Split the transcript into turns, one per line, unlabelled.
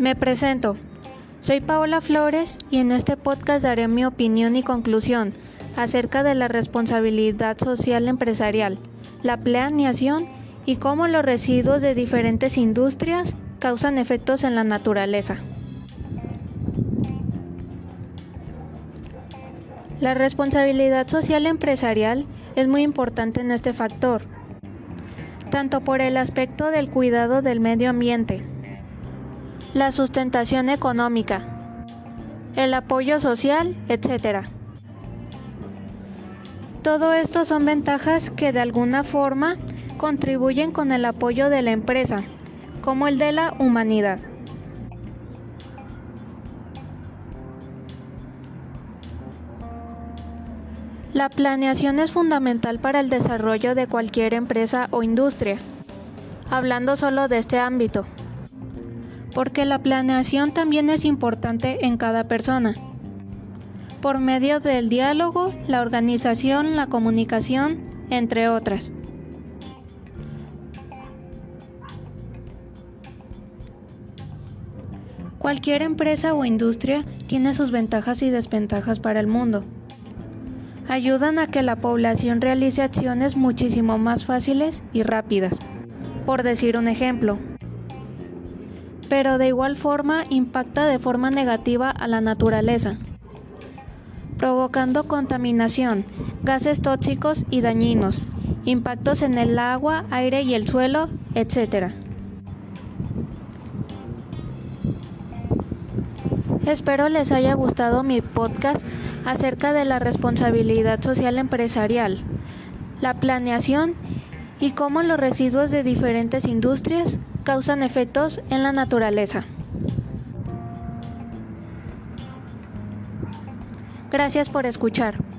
Me presento. Soy Paola Flores y en este podcast daré mi opinión y conclusión acerca de la responsabilidad social empresarial, la planeación y cómo los residuos de diferentes industrias causan efectos en la naturaleza. La responsabilidad social empresarial es muy importante en este factor, tanto por el aspecto del cuidado del medio ambiente, la sustentación económica, el apoyo social, etc. Todo esto son ventajas que de alguna forma contribuyen con el apoyo de la empresa, como el de la humanidad. La planeación es fundamental para el desarrollo de cualquier empresa o industria, hablando solo de este ámbito, porque la planeación también es importante en cada persona, por medio del diálogo, la organización, la comunicación, entre otras. Cualquier empresa o industria tiene sus ventajas y desventajas para el mundo ayudan a que la población realice acciones muchísimo más fáciles y rápidas, por decir un ejemplo. Pero de igual forma impacta de forma negativa a la naturaleza, provocando contaminación, gases tóxicos y dañinos, impactos en el agua, aire y el suelo, etc. Espero les haya gustado mi podcast acerca de la responsabilidad social empresarial, la planeación y cómo los residuos de diferentes industrias causan efectos en la naturaleza. Gracias por escuchar.